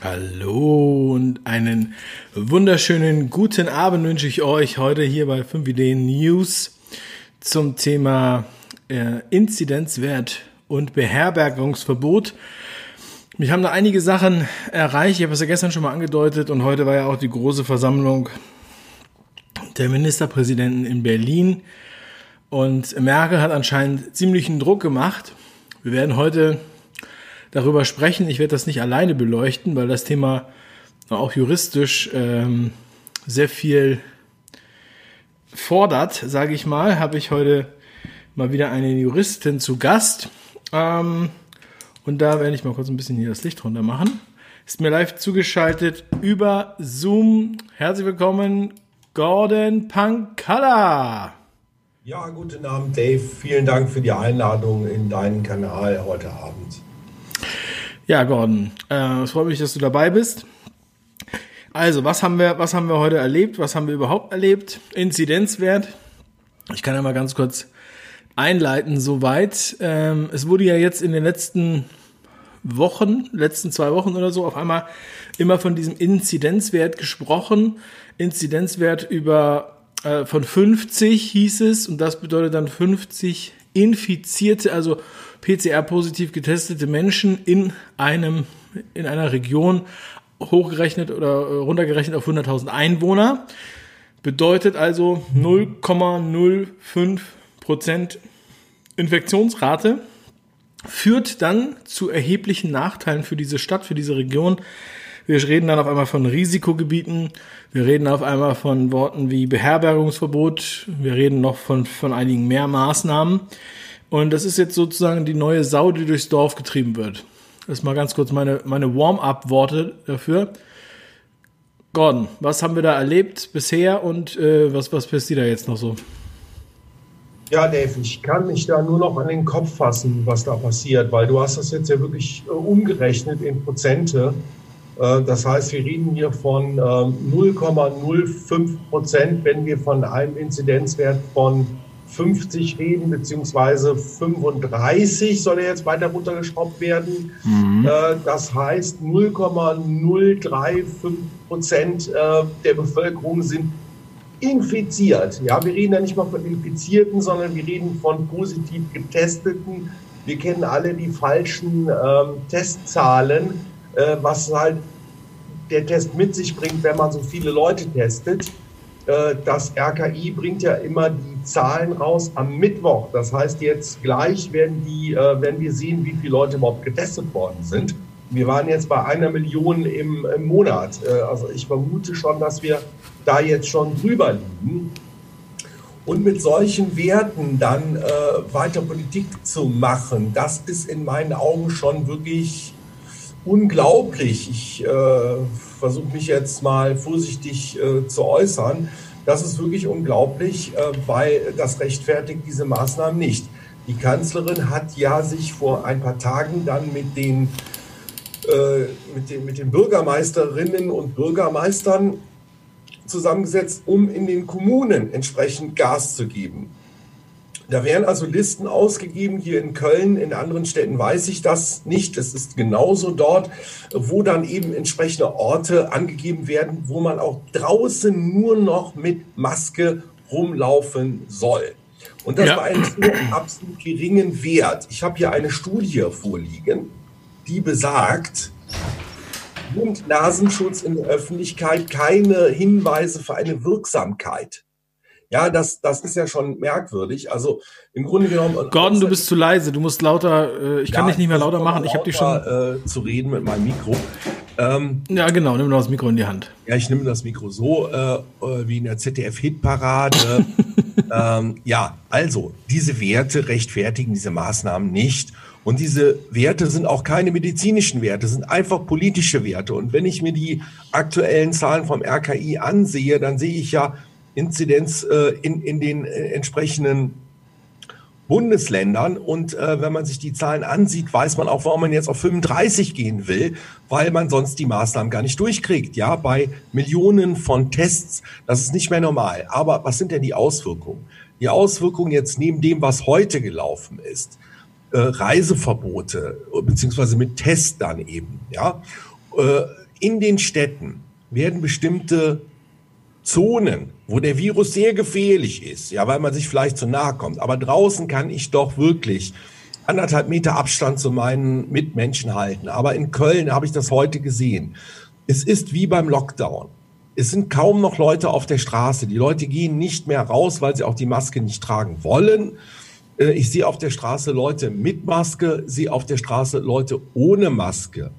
Hallo und einen wunderschönen guten Abend wünsche ich euch heute hier bei 5 Ideen News zum Thema äh, Inzidenzwert und Beherbergungsverbot. Mich haben da einige Sachen erreicht. Ich habe es ja gestern schon mal angedeutet und heute war ja auch die große Versammlung der Ministerpräsidenten in Berlin. Und Merkel hat anscheinend ziemlichen Druck gemacht. Wir werden heute darüber sprechen. Ich werde das nicht alleine beleuchten, weil das Thema auch juristisch ähm, sehr viel fordert, sage ich mal. Habe ich heute mal wieder eine Juristin zu Gast. Ähm, und da werde ich mal kurz ein bisschen hier das Licht runter machen. Ist mir live zugeschaltet über Zoom. Herzlich willkommen, Gordon Pankala. Ja, guten Abend, Dave. Vielen Dank für die Einladung in deinen Kanal heute Abend. Ja, Gordon, äh, es freut mich, dass du dabei bist. Also, was haben wir, was haben wir heute erlebt? Was haben wir überhaupt erlebt? Inzidenzwert. Ich kann ja mal ganz kurz einleiten soweit. Ähm, es wurde ja jetzt in den letzten Wochen, letzten zwei Wochen oder so, auf einmal immer von diesem Inzidenzwert gesprochen. Inzidenzwert über äh, von 50 hieß es und das bedeutet dann 50 infizierte, also PCR-positiv getestete Menschen in einem, in einer Region hochgerechnet oder äh, runtergerechnet auf 100.000 Einwohner. Bedeutet also 0,05 Prozent Infektionsrate führt dann zu erheblichen Nachteilen für diese Stadt, für diese Region. Wir reden dann auf einmal von Risikogebieten. Wir reden auf einmal von Worten wie Beherbergungsverbot. Wir reden noch von, von einigen mehr Maßnahmen. Und das ist jetzt sozusagen die neue Sau, die durchs Dorf getrieben wird. Das ist mal ganz kurz meine, meine Warm-up-Worte dafür. Gordon, was haben wir da erlebt bisher und äh, was, was passiert da jetzt noch so? Ja, Dave, ich kann mich da nur noch an den Kopf fassen, was da passiert, weil du hast das jetzt ja wirklich äh, umgerechnet in Prozente. Äh, das heißt, wir reden hier von 0,05 ähm, Prozent, wenn wir von einem Inzidenzwert von 50 reden, beziehungsweise 35 soll er jetzt weiter runtergeschraubt werden. Mhm. Äh, das heißt, 0,035 Prozent äh, der Bevölkerung sind infiziert. Ja, wir reden ja nicht mal von Infizierten, sondern wir reden von positiv Getesteten. Wir kennen alle die falschen ähm, Testzahlen, äh, was halt der Test mit sich bringt, wenn man so viele Leute testet. Äh, das RKI bringt ja immer die Zahlen raus am Mittwoch. Das heißt, jetzt gleich werden, die, äh, werden wir sehen, wie viele Leute überhaupt getestet worden sind. Wir waren jetzt bei einer Million im, im Monat. Äh, also ich vermute schon, dass wir da jetzt schon drüber liegen. Und mit solchen Werten dann äh, weiter Politik zu machen, das ist in meinen Augen schon wirklich unglaublich. Ich äh, versuche mich jetzt mal vorsichtig äh, zu äußern. Das ist wirklich unglaublich, äh, weil das rechtfertigt diese Maßnahmen nicht. Die Kanzlerin hat ja sich vor ein paar Tagen dann mit den, äh, mit den, mit den Bürgermeisterinnen und Bürgermeistern zusammengesetzt, um in den Kommunen entsprechend Gas zu geben. Da werden also Listen ausgegeben, hier in Köln, in anderen Städten weiß ich das nicht. Es ist genauso dort, wo dann eben entsprechende Orte angegeben werden, wo man auch draußen nur noch mit Maske rumlaufen soll. Und das ja. war ein absolut geringen Wert. Ich habe hier eine Studie vorliegen, die besagt, Mund-Nasenschutz in der Öffentlichkeit keine Hinweise für eine Wirksamkeit. Ja, das, das ist ja schon merkwürdig. Also im Grunde genommen. Gordon, du bist zu leise. Du musst lauter. Äh, ich kann dich nicht mehr lauter machen. Ich habe dich schon. Äh, zu reden mit meinem Mikro. Ähm, ja, genau. Nimm das Mikro in die Hand. Ja, ich nehme das Mikro so äh, äh wie in der ZDF-Hitparade. ähm, ja, also diese Werte rechtfertigen diese Maßnahmen nicht. Und diese Werte sind auch keine medizinischen Werte, sind einfach politische Werte. Und wenn ich mir die aktuellen Zahlen vom RKI ansehe, dann sehe ich ja, Inzidenz äh, in, in den äh, entsprechenden Bundesländern. Und äh, wenn man sich die Zahlen ansieht, weiß man auch, warum man jetzt auf 35 gehen will, weil man sonst die Maßnahmen gar nicht durchkriegt. Ja, bei Millionen von Tests, das ist nicht mehr normal. Aber was sind denn die Auswirkungen? Die Auswirkungen jetzt neben dem, was heute gelaufen ist, äh, Reiseverbote, beziehungsweise mit Test dann eben, ja. Äh, in den Städten werden bestimmte Zonen, wo der Virus sehr gefährlich ist, ja, weil man sich vielleicht zu nahe kommt. Aber draußen kann ich doch wirklich anderthalb Meter Abstand zu meinen Mitmenschen halten. Aber in Köln habe ich das heute gesehen. Es ist wie beim Lockdown. Es sind kaum noch Leute auf der Straße. Die Leute gehen nicht mehr raus, weil sie auch die Maske nicht tragen wollen. Äh, ich sehe auf der Straße Leute mit Maske, sehe auf der Straße Leute ohne Maske.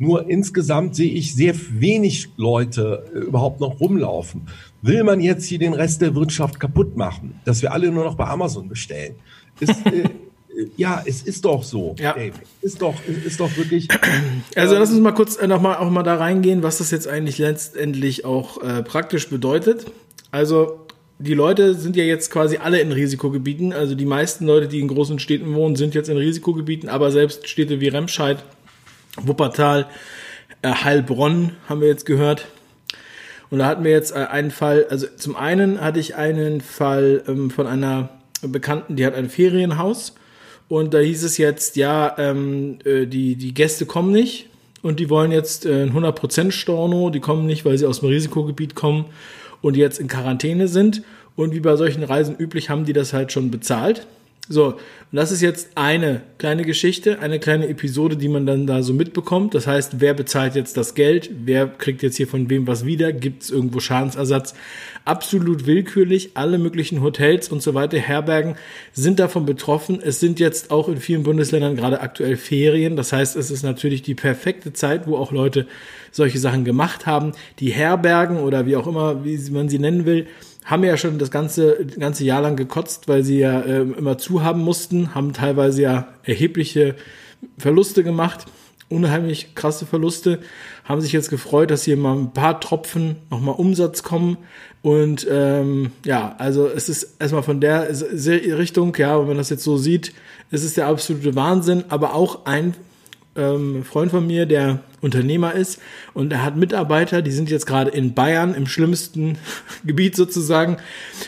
Nur insgesamt sehe ich sehr wenig Leute äh, überhaupt noch rumlaufen. Will man jetzt hier den Rest der Wirtschaft kaputt machen, dass wir alle nur noch bei Amazon bestellen? Ist, äh, ja, es ist doch so. Ja. Ey, ist doch, ist doch wirklich. Also lass uns mal kurz äh, noch mal auch mal da reingehen, was das jetzt eigentlich letztendlich auch äh, praktisch bedeutet. Also die Leute sind ja jetzt quasi alle in Risikogebieten. Also die meisten Leute, die in großen Städten wohnen, sind jetzt in Risikogebieten, aber selbst Städte wie Remscheid Wuppertal, äh, Heilbronn haben wir jetzt gehört. Und da hatten wir jetzt äh, einen Fall, also zum einen hatte ich einen Fall ähm, von einer Bekannten, die hat ein Ferienhaus und da hieß es jetzt, ja, ähm, äh, die, die Gäste kommen nicht und die wollen jetzt äh, ein 100% Storno, die kommen nicht, weil sie aus dem Risikogebiet kommen und jetzt in Quarantäne sind. Und wie bei solchen Reisen üblich haben die das halt schon bezahlt. So, und das ist jetzt eine kleine Geschichte, eine kleine Episode, die man dann da so mitbekommt. Das heißt, wer bezahlt jetzt das Geld? Wer kriegt jetzt hier von wem was wieder? Gibt es irgendwo Schadensersatz? Absolut willkürlich. Alle möglichen Hotels und so weiter, Herbergen sind davon betroffen. Es sind jetzt auch in vielen Bundesländern gerade aktuell Ferien. Das heißt, es ist natürlich die perfekte Zeit, wo auch Leute solche Sachen gemacht haben. Die Herbergen oder wie auch immer, wie man sie nennen will, haben ja schon das ganze, ganze Jahr lang gekotzt, weil sie ja äh, immer zu haben mussten, haben teilweise ja erhebliche Verluste gemacht, unheimlich krasse Verluste, haben sich jetzt gefreut, dass hier mal ein paar Tropfen nochmal Umsatz kommen. Und ähm, ja, also es ist erstmal von der Richtung, ja, wenn man das jetzt so sieht, es ist der absolute Wahnsinn, aber auch ein ähm, Freund von mir, der Unternehmer ist und er hat Mitarbeiter, die sind jetzt gerade in Bayern im schlimmsten Gebiet sozusagen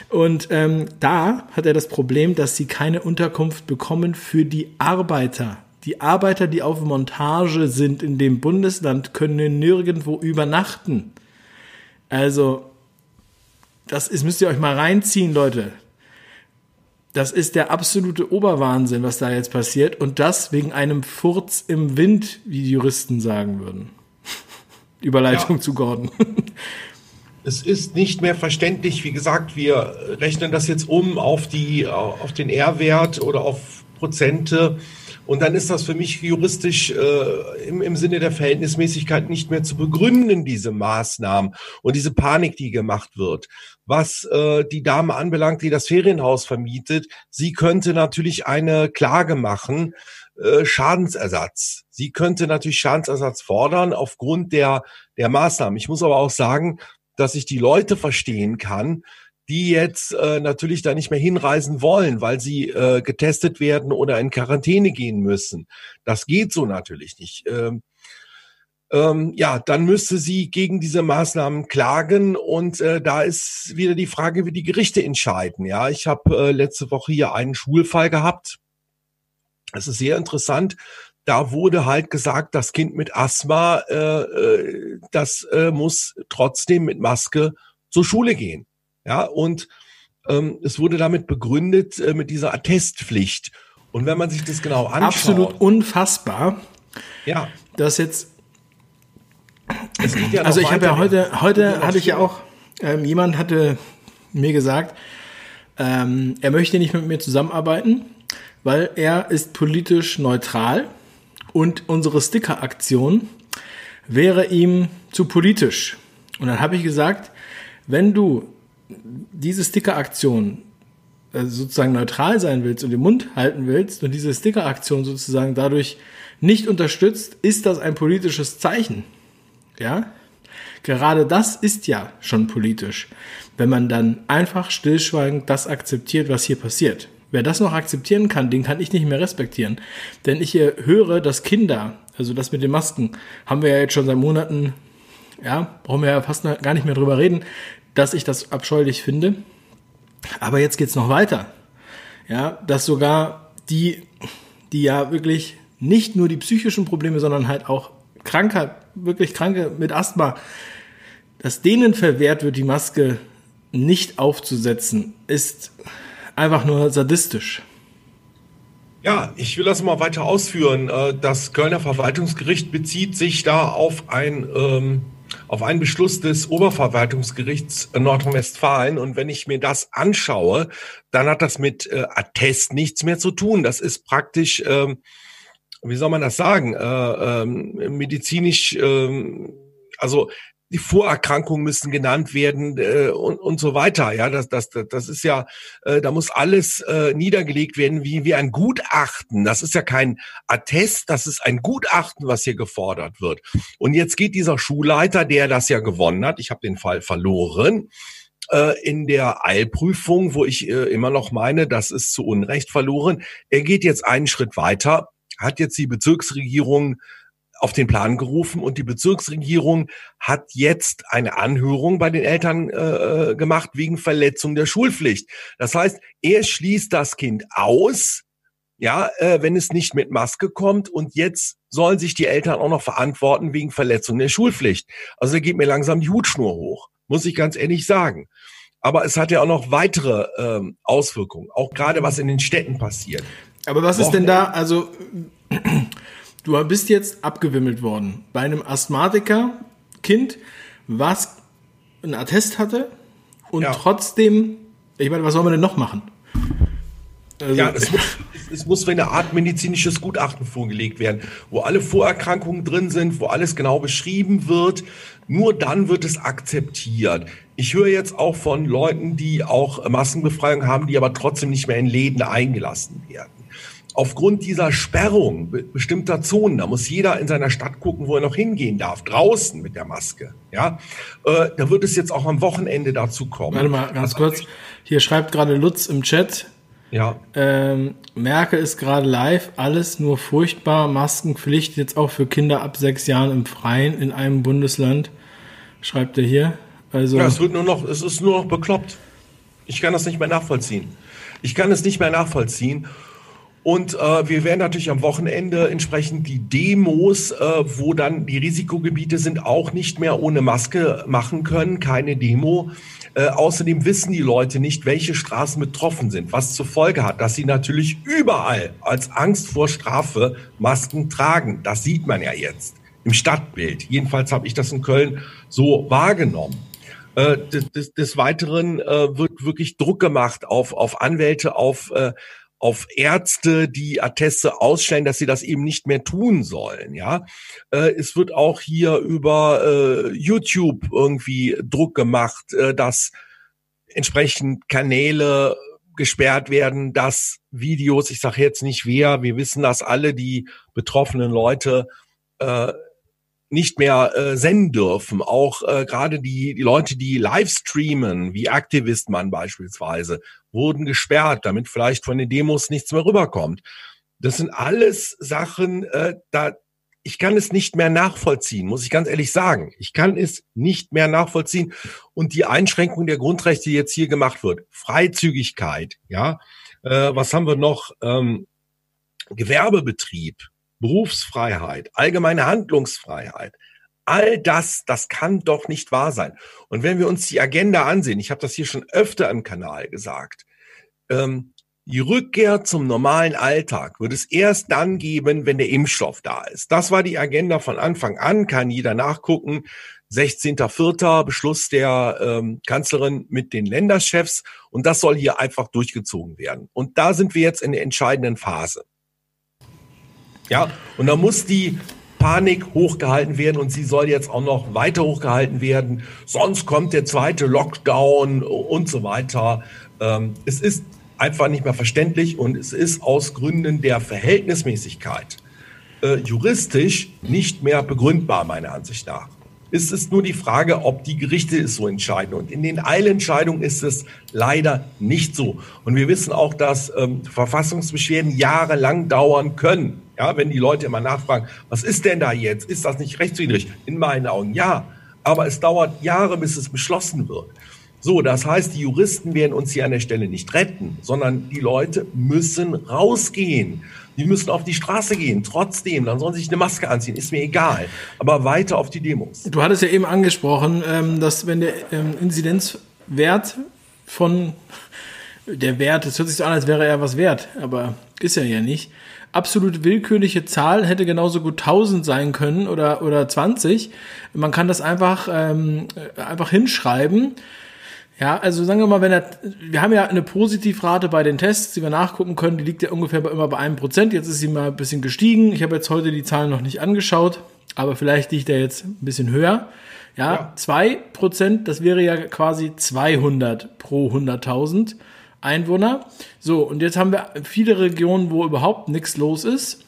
und ähm, da hat er das Problem, dass sie keine Unterkunft bekommen für die Arbeiter. Die Arbeiter, die auf Montage sind in dem Bundesland, können nirgendwo übernachten. Also, das ist, müsst ihr euch mal reinziehen, Leute. Das ist der absolute Oberwahnsinn, was da jetzt passiert. Und das wegen einem Furz im Wind, wie die Juristen sagen würden. Überleitung ja. zu Gordon. Es ist nicht mehr verständlich. Wie gesagt, wir rechnen das jetzt um auf die, auf den R-Wert oder auf Prozente. Und dann ist das für mich juristisch äh, im, im Sinne der Verhältnismäßigkeit nicht mehr zu begründen, diese Maßnahmen und diese Panik, die gemacht wird. Was äh, die Dame anbelangt, die das Ferienhaus vermietet, sie könnte natürlich eine Klage machen, äh, Schadensersatz. Sie könnte natürlich Schadensersatz fordern aufgrund der, der Maßnahmen. Ich muss aber auch sagen, dass ich die Leute verstehen kann, die jetzt äh, natürlich da nicht mehr hinreisen wollen, weil sie äh, getestet werden oder in Quarantäne gehen müssen. Das geht so natürlich nicht. Ähm, ähm, ja, dann müsste sie gegen diese Maßnahmen klagen und äh, da ist wieder die Frage, wie die Gerichte entscheiden. Ja, ich habe äh, letzte Woche hier einen Schulfall gehabt. Es ist sehr interessant. Da wurde halt gesagt, das Kind mit Asthma, äh, äh, das äh, muss trotzdem mit Maske zur Schule gehen. Ja, und ähm, es wurde damit begründet äh, mit dieser Attestpflicht. Und wenn man sich das genau anschaut. Absolut unfassbar. Ja. Das jetzt. Ja also ich habe ja heute, heute hatte ich ja auch, ähm, jemand hatte mir gesagt, ähm, er möchte nicht mit mir zusammenarbeiten, weil er ist politisch neutral und unsere Sticker-Aktion wäre ihm zu politisch. Und dann habe ich gesagt, wenn du diese Sticker-Aktion äh, sozusagen neutral sein willst und den Mund halten willst und diese Sticker-Aktion sozusagen dadurch nicht unterstützt, ist das ein politisches Zeichen. Ja? Gerade das ist ja schon politisch, wenn man dann einfach stillschweigend das akzeptiert, was hier passiert. Wer das noch akzeptieren kann, den kann ich nicht mehr respektieren. Denn ich höre, dass Kinder, also das mit den Masken, haben wir ja jetzt schon seit Monaten, ja, brauchen wir ja fast gar nicht mehr drüber reden, dass ich das abscheulich finde. Aber jetzt geht's noch weiter. Ja, dass sogar die, die ja wirklich nicht nur die psychischen Probleme, sondern halt auch Kranker, wirklich Kranke mit Asthma, dass denen verwehrt wird, die Maske nicht aufzusetzen, ist einfach nur sadistisch. Ja, ich will das mal weiter ausführen. Äh, das Kölner Verwaltungsgericht bezieht sich da auf ein ähm, auf einen Beschluss des Oberverwaltungsgerichts Nordrhein-Westfalen. Und wenn ich mir das anschaue, dann hat das mit äh, Attest nichts mehr zu tun. Das ist praktisch, ähm, wie soll man das sagen, äh, ähm, medizinisch, ähm, also die Vorerkrankungen müssen genannt werden äh, und, und so weiter. Ja, das, das, das ist ja, äh, da muss alles äh, niedergelegt werden wie, wie ein Gutachten. Das ist ja kein Attest, das ist ein Gutachten, was hier gefordert wird. Und jetzt geht dieser Schulleiter, der das ja gewonnen hat, ich habe den Fall verloren, äh, in der Eilprüfung, wo ich äh, immer noch meine, das ist zu Unrecht verloren. Er geht jetzt einen Schritt weiter, hat jetzt die Bezirksregierung auf den Plan gerufen und die Bezirksregierung hat jetzt eine Anhörung bei den Eltern äh, äh, gemacht wegen Verletzung der Schulpflicht. Das heißt, er schließt das Kind aus, ja, äh, wenn es nicht mit Maske kommt und jetzt sollen sich die Eltern auch noch verantworten wegen Verletzung der Schulpflicht. Also da geht mir langsam die Hutschnur hoch, muss ich ganz ehrlich sagen. Aber es hat ja auch noch weitere ähm, Auswirkungen, auch gerade was in den Städten passiert. Aber was ist denn da, also du bist jetzt abgewimmelt worden bei einem Asthmatiker-Kind, was einen Attest hatte und ja. trotzdem, ich meine, was soll man denn noch machen? Also, ja, muss, es muss für eine Art medizinisches Gutachten vorgelegt werden, wo alle Vorerkrankungen drin sind, wo alles genau beschrieben wird. Nur dann wird es akzeptiert. Ich höre jetzt auch von Leuten, die auch Maskenbefreiung haben, die aber trotzdem nicht mehr in Läden eingelassen werden aufgrund dieser Sperrung bestimmter Zonen, da muss jeder in seiner Stadt gucken, wo er noch hingehen darf, draußen mit der Maske. Ja, äh, da wird es jetzt auch am Wochenende dazu kommen. Warte mal, ganz kurz. Hier schreibt gerade Lutz im Chat. Ja. Ähm, Merkel ist gerade live, alles nur furchtbar. Maskenpflicht jetzt auch für Kinder ab sechs Jahren im Freien in einem Bundesland, schreibt er hier. Also ja, es wird nur noch, es ist nur noch bekloppt. Ich kann das nicht mehr nachvollziehen. Ich kann es nicht mehr nachvollziehen. Und äh, wir werden natürlich am Wochenende entsprechend die Demos, äh, wo dann die Risikogebiete sind, auch nicht mehr ohne Maske machen können, keine Demo. Äh, außerdem wissen die Leute nicht, welche Straßen betroffen sind, was zur Folge hat, dass sie natürlich überall als Angst vor Strafe Masken tragen. Das sieht man ja jetzt im Stadtbild. Jedenfalls habe ich das in Köln so wahrgenommen. Äh, des, des Weiteren äh, wird wirklich Druck gemacht auf, auf Anwälte, auf äh, auf Ärzte, die Atteste ausstellen, dass sie das eben nicht mehr tun sollen. Ja, äh, es wird auch hier über äh, YouTube irgendwie Druck gemacht, äh, dass entsprechend Kanäle gesperrt werden, dass Videos, ich sage jetzt nicht wer, wir wissen das alle, die betroffenen Leute äh, nicht mehr äh, senden dürfen. Auch äh, gerade die, die Leute, die live streamen, wie Aktivistmann beispielsweise, wurden gesperrt, damit vielleicht von den Demos nichts mehr rüberkommt. Das sind alles Sachen, äh, da ich kann es nicht mehr nachvollziehen, muss ich ganz ehrlich sagen. Ich kann es nicht mehr nachvollziehen. Und die Einschränkung der Grundrechte, die jetzt hier gemacht wird, Freizügigkeit, ja, äh, was haben wir noch? Ähm, Gewerbebetrieb, Berufsfreiheit, allgemeine Handlungsfreiheit. All das, das kann doch nicht wahr sein. Und wenn wir uns die Agenda ansehen, ich habe das hier schon öfter im Kanal gesagt, ähm, die Rückkehr zum normalen Alltag wird es erst dann geben, wenn der Impfstoff da ist. Das war die Agenda von Anfang an, kann jeder nachgucken. 16.04. Beschluss der ähm, Kanzlerin mit den Länderchefs und das soll hier einfach durchgezogen werden. Und da sind wir jetzt in der entscheidenden Phase. Ja, und da muss die Panik hochgehalten werden und sie soll jetzt auch noch weiter hochgehalten werden. Sonst kommt der zweite Lockdown und so weiter. Ähm, es ist einfach nicht mehr verständlich und es ist aus Gründen der Verhältnismäßigkeit äh, juristisch nicht mehr begründbar, meiner Ansicht nach. Es ist nur die Frage, ob die Gerichte es so entscheiden. Und in den Eilentscheidungen ist es leider nicht so. Und wir wissen auch, dass ähm, Verfassungsbeschwerden jahrelang dauern können. Ja, wenn die Leute immer nachfragen, was ist denn da jetzt? Ist das nicht rechtswidrig? In meinen Augen ja. Aber es dauert Jahre, bis es beschlossen wird. So, das heißt, die Juristen werden uns hier an der Stelle nicht retten, sondern die Leute müssen rausgehen. Die müssen auf die Straße gehen, trotzdem, dann sollen sie sich eine Maske anziehen, ist mir egal. Aber weiter auf die Demos. Du hattest ja eben angesprochen, ähm, dass wenn der ähm, Inzidenzwert von der Wert, es hört sich so an, als wäre er was wert, aber ist er ja nicht. Absolut willkürliche Zahl hätte genauso gut 1000 sein können oder, oder 20. Man kann das einfach, ähm, einfach hinschreiben ja, also sagen wir mal, wenn er, wir haben ja eine Positivrate bei den Tests, die wir nachgucken können, die liegt ja ungefähr bei, immer bei einem Prozent. Jetzt ist sie mal ein bisschen gestiegen. Ich habe jetzt heute die Zahlen noch nicht angeschaut, aber vielleicht liegt er jetzt ein bisschen höher. Ja, zwei Prozent, das wäre ja quasi 200 pro 100.000 Einwohner. So, und jetzt haben wir viele Regionen, wo überhaupt nichts los ist.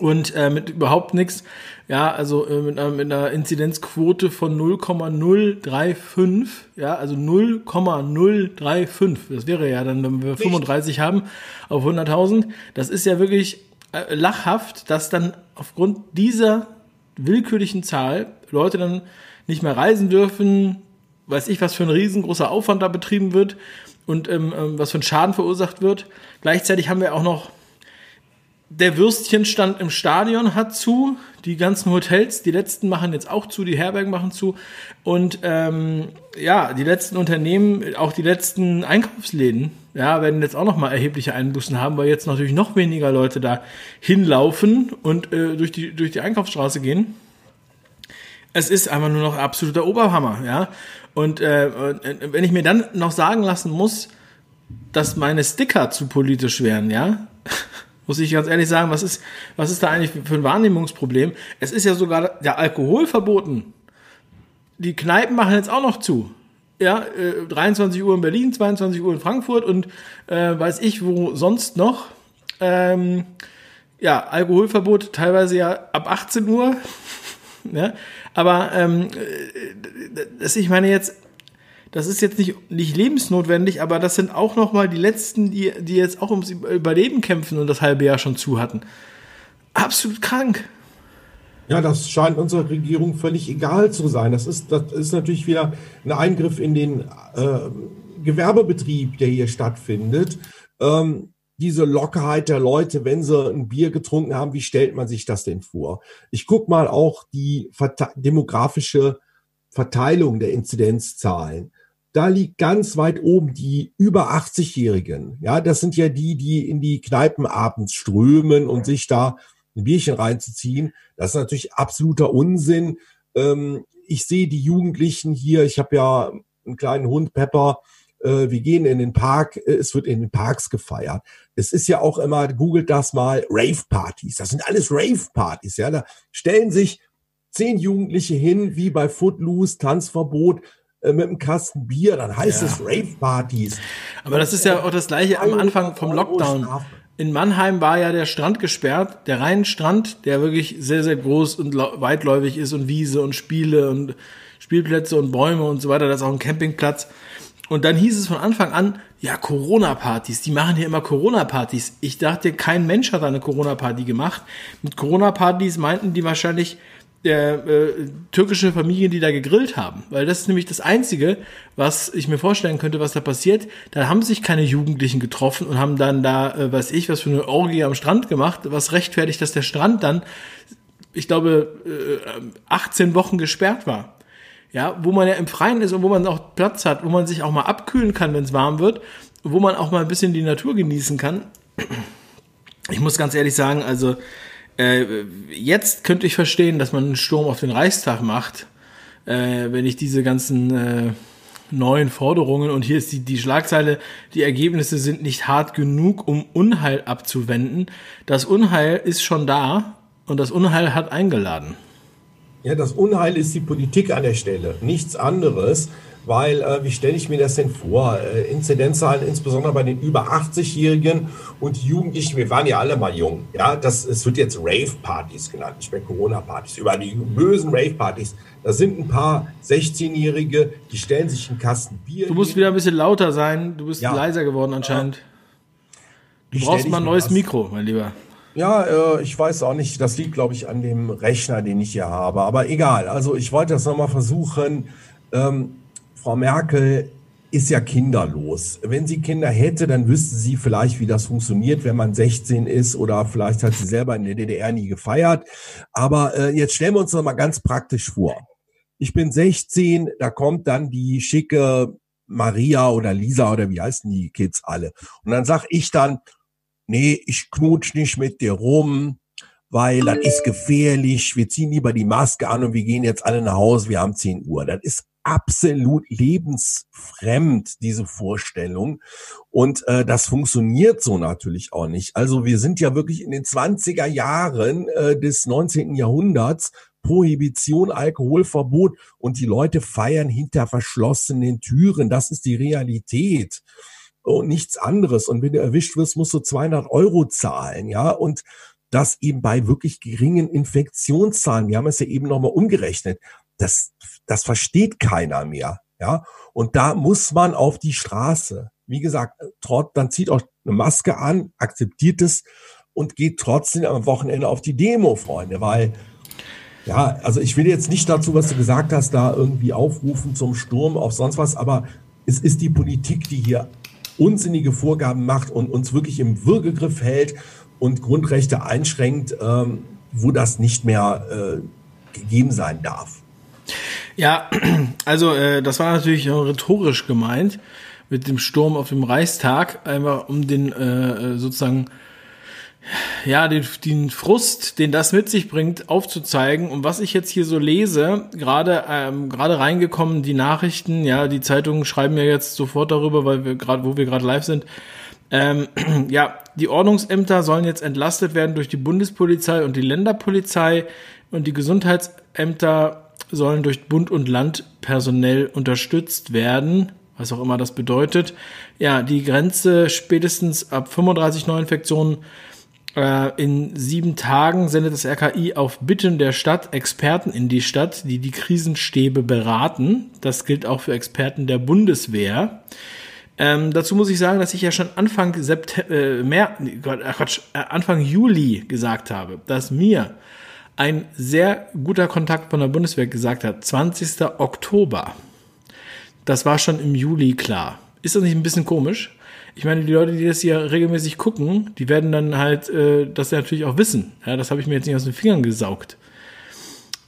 Und äh, mit überhaupt nichts, ja, also äh, mit, einer, mit einer Inzidenzquote von 0,035, ja, also 0,035, das wäre ja dann, wenn wir Nicht. 35 haben auf 100.000, das ist ja wirklich äh, lachhaft, dass dann aufgrund dieser willkürlichen Zahl Leute dann nicht mehr reisen dürfen, weiß ich, was für ein riesengroßer Aufwand da betrieben wird und ähm, ähm was für ein Schaden verursacht wird. Gleichzeitig haben wir auch noch der Würstchenstand im Stadion hat zu, die ganzen Hotels, die letzten machen jetzt auch zu, die Herbergen machen zu und ähm, ja, die letzten Unternehmen, auch die letzten Einkaufsläden, ja, werden jetzt auch noch mal erhebliche Einbußen haben, weil jetzt natürlich noch weniger Leute da hinlaufen und äh, durch die durch die Einkaufsstraße gehen. Es ist einfach nur noch absoluter Oberhammer, ja. Und äh, wenn ich mir dann noch sagen lassen muss, dass meine Sticker zu politisch wären, ja, muss ich ganz ehrlich sagen, was ist, was ist da eigentlich für ein Wahrnehmungsproblem? Es ist ja sogar der Alkohol verboten. Die Kneipen machen jetzt auch noch zu. Ja, äh, 23 Uhr in Berlin, 22 Uhr in Frankfurt und äh, weiß ich wo sonst noch. Ähm, ja, Alkoholverbot teilweise ja ab 18 Uhr. ja, aber ähm, äh, das, ich meine jetzt, das ist jetzt nicht, nicht lebensnotwendig, aber das sind auch nochmal die letzten, die, die jetzt auch ums Überleben kämpfen und das halbe Jahr schon zu hatten. Absolut krank. Ja, das scheint unserer Regierung völlig egal zu sein. Das ist, das ist natürlich wieder ein Eingriff in den äh, Gewerbebetrieb, der hier stattfindet. Ähm, diese Lockerheit der Leute, wenn sie ein Bier getrunken haben, wie stellt man sich das denn vor? Ich guck mal auch die demografische Verteilung der Inzidenzzahlen da liegt ganz weit oben die über 80-Jährigen. Ja, das sind ja die, die in die Kneipen abends strömen und sich da ein Bierchen reinzuziehen. Das ist natürlich absoluter Unsinn. Ähm, ich sehe die Jugendlichen hier. Ich habe ja einen kleinen Hund, Pepper. Äh, wir gehen in den Park. Es wird in den Parks gefeiert. Es ist ja auch immer, googelt das mal, Rave-Partys. Das sind alles Rave-Partys. Ja, da stellen sich zehn Jugendliche hin, wie bei Footloose, Tanzverbot, äh, mit einem Kasten Bier, dann heißt ja. es Rave-Partys. Aber das ist ja auch das gleiche am Anfang vom Lockdown. In Mannheim war ja der Strand gesperrt, der Rheinstrand, der wirklich sehr, sehr groß und weitläufig ist und Wiese und Spiele und Spielplätze und Bäume und so weiter. Das ist auch ein Campingplatz. Und dann hieß es von Anfang an, ja, Corona-Partys, die machen hier immer Corona-Partys. Ich dachte, kein Mensch hat eine Corona-Party gemacht. Mit Corona-Partys meinten die wahrscheinlich der äh, türkische Familien, die da gegrillt haben. Weil das ist nämlich das Einzige, was ich mir vorstellen könnte, was da passiert. Da haben sich keine Jugendlichen getroffen und haben dann da, äh, weiß ich, was für eine Orgie am Strand gemacht, was rechtfertigt, dass der Strand dann, ich glaube, äh, 18 Wochen gesperrt war. Ja, wo man ja im Freien ist und wo man auch Platz hat, wo man sich auch mal abkühlen kann, wenn es warm wird, wo man auch mal ein bisschen die Natur genießen kann. Ich muss ganz ehrlich sagen, also äh, jetzt könnte ich verstehen, dass man einen Sturm auf den Reichstag macht, äh, wenn ich diese ganzen äh, neuen Forderungen und hier ist die, die Schlagzeile, die Ergebnisse sind nicht hart genug, um Unheil abzuwenden. Das Unheil ist schon da und das Unheil hat eingeladen. Ja, das Unheil ist die Politik an der Stelle, nichts anderes weil äh, wie stelle ich mir das denn vor? Äh, Inzidenzzahlen insbesondere bei den über 80-Jährigen und Jugendlichen, wir waren ja alle mal jung, ja, das, es wird jetzt Rave-Partys genannt, nicht mehr Corona-Partys, über die bösen Rave-Partys. Da sind ein paar 16-Jährige, die stellen sich einen Kasten Bier. Du musst hin. wieder ein bisschen lauter sein, du bist ja. leiser geworden anscheinend. Du brauchst mal ein neues Mikro, mein Lieber. Ja, äh, ich weiß auch nicht. Das liegt, glaube ich, an dem Rechner, den ich hier habe. Aber egal. Also ich wollte das nochmal versuchen. Ähm, Frau Merkel ist ja kinderlos. Wenn sie Kinder hätte, dann wüsste sie vielleicht, wie das funktioniert, wenn man 16 ist oder vielleicht hat sie selber in der DDR nie gefeiert. Aber äh, jetzt stellen wir uns noch mal ganz praktisch vor. Ich bin 16, da kommt dann die schicke Maria oder Lisa oder wie heißen die Kids alle. Und dann sag ich dann, nee, ich knutsch nicht mit dir rum, weil das ist gefährlich. Wir ziehen lieber die Maske an und wir gehen jetzt alle nach Hause. Wir haben 10 Uhr. Das ist absolut lebensfremd, diese Vorstellung. Und äh, das funktioniert so natürlich auch nicht. Also wir sind ja wirklich in den 20er Jahren äh, des 19. Jahrhunderts. Prohibition, Alkoholverbot und die Leute feiern hinter verschlossenen Türen. Das ist die Realität und nichts anderes. Und wenn du erwischt wirst, musst du 200 Euro zahlen, ja. Und das eben bei wirklich geringen Infektionszahlen. Wir haben es ja eben nochmal umgerechnet. Das, das versteht keiner mehr, ja. Und da muss man auf die Straße. Wie gesagt, trot, dann zieht auch eine Maske an, akzeptiert es und geht trotzdem am Wochenende auf die Demo, Freunde, weil ja, also ich will jetzt nicht dazu, was du gesagt hast, da irgendwie aufrufen zum Sturm auf sonst was, aber es ist die Politik, die hier unsinnige Vorgaben macht und uns wirklich im Würgegriff hält und Grundrechte einschränkt, ähm, wo das nicht mehr äh, gegeben sein darf. Ja, also äh, das war natürlich rhetorisch gemeint mit dem Sturm auf dem Reichstag, einfach um den äh, sozusagen ja, den, den Frust, den das mit sich bringt, aufzuzeigen. Und was ich jetzt hier so lese, gerade ähm, gerade reingekommen, die Nachrichten, ja, die Zeitungen schreiben ja jetzt sofort darüber, weil wir gerade, wo wir gerade live sind. Ähm, ja, die Ordnungsämter sollen jetzt entlastet werden durch die Bundespolizei und die Länderpolizei und die Gesundheitsämter sollen durch Bund und Land personell unterstützt werden, was auch immer das bedeutet. Ja, die Grenze spätestens ab 35 Neuinfektionen in sieben Tagen sendet das RKI auf Bitten der Stadt Experten in die Stadt, die die Krisenstäbe beraten. Das gilt auch für Experten der Bundeswehr. Ähm, dazu muss ich sagen, dass ich ja schon Anfang September, äh, äh, äh, Anfang Juli gesagt habe, dass mir ein sehr guter Kontakt von der Bundeswehr gesagt hat, 20. Oktober. Das war schon im Juli klar. Ist das nicht ein bisschen komisch? Ich meine, die Leute, die das hier regelmäßig gucken, die werden dann halt äh, das natürlich auch wissen. Ja, das habe ich mir jetzt nicht aus den Fingern gesaugt.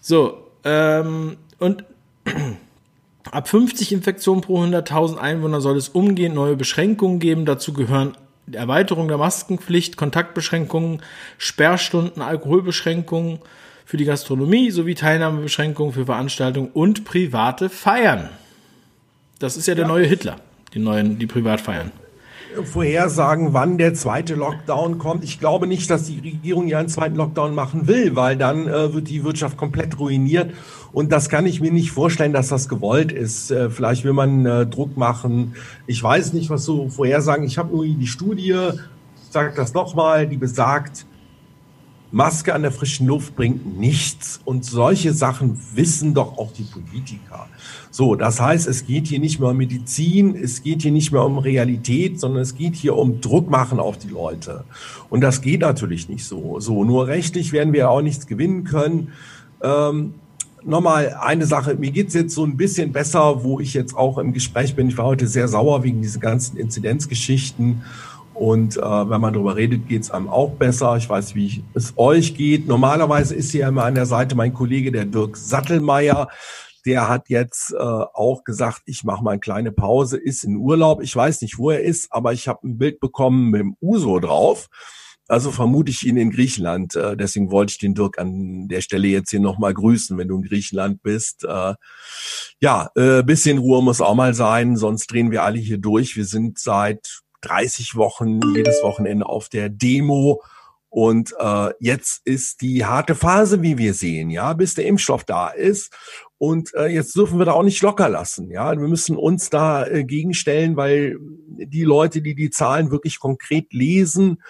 So, ähm, und ab 50 Infektionen pro 100.000 Einwohner soll es umgehend neue Beschränkungen geben. Dazu gehören Erweiterung der Maskenpflicht, Kontaktbeschränkungen, Sperrstunden, Alkoholbeschränkungen für die Gastronomie sowie Teilnahmebeschränkungen für Veranstaltungen und private Feiern. Das ist ja der ja. neue Hitler, die neuen, die Privatfeiern vorhersagen, wann der zweite Lockdown kommt. Ich glaube nicht, dass die Regierung ja einen zweiten Lockdown machen will, weil dann äh, wird die Wirtschaft komplett ruiniert. Und das kann ich mir nicht vorstellen, dass das gewollt ist. Äh, vielleicht will man äh, Druck machen. Ich weiß nicht, was so vorhersagen. Ich habe nur die Studie, ich sage das nochmal, die besagt, Maske an der frischen Luft bringt nichts. Und solche Sachen wissen doch auch die Politiker. So, das heißt, es geht hier nicht mehr um Medizin, es geht hier nicht mehr um Realität, sondern es geht hier um Druck machen auf die Leute. Und das geht natürlich nicht so. So, nur rechtlich werden wir auch nichts gewinnen können. Ähm, Nochmal eine Sache, mir geht's jetzt so ein bisschen besser, wo ich jetzt auch im Gespräch bin. Ich war heute sehr sauer wegen diesen ganzen Inzidenzgeschichten. Und äh, wenn man darüber redet, geht's einem auch besser. Ich weiß, wie es euch geht. Normalerweise ist hier immer an der Seite mein Kollege, der Dirk Sattelmeier. Der hat jetzt äh, auch gesagt, ich mache mal eine kleine Pause, ist in Urlaub. Ich weiß nicht, wo er ist, aber ich habe ein Bild bekommen mit dem Uso drauf. Also vermute ich ihn in Griechenland. Äh, deswegen wollte ich den Dirk an der Stelle jetzt hier nochmal grüßen, wenn du in Griechenland bist. Äh, ja, äh, bisschen Ruhe muss auch mal sein, sonst drehen wir alle hier durch. Wir sind seit 30 Wochen jedes Wochenende auf der Demo. Und äh, jetzt ist die harte Phase, wie wir sehen, ja, bis der Impfstoff da ist. Und äh, jetzt dürfen wir da auch nicht locker lassen, ja. Wir müssen uns da äh, gegenstellen, weil die Leute, die die Zahlen wirklich konkret lesen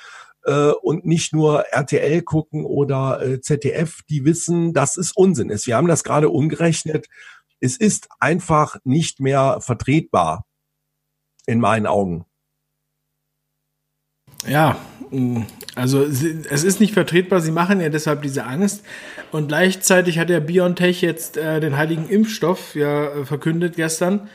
äh, und nicht nur RTL gucken oder äh, ZDF, die wissen, dass es Unsinn ist. Wir haben das gerade umgerechnet. Es ist einfach nicht mehr vertretbar in meinen Augen. Ja, mm, also es ist nicht vertretbar, sie machen ja deshalb diese Angst. Und gleichzeitig hat ja BioNTech jetzt äh, den heiligen Impfstoff ja äh, verkündet gestern.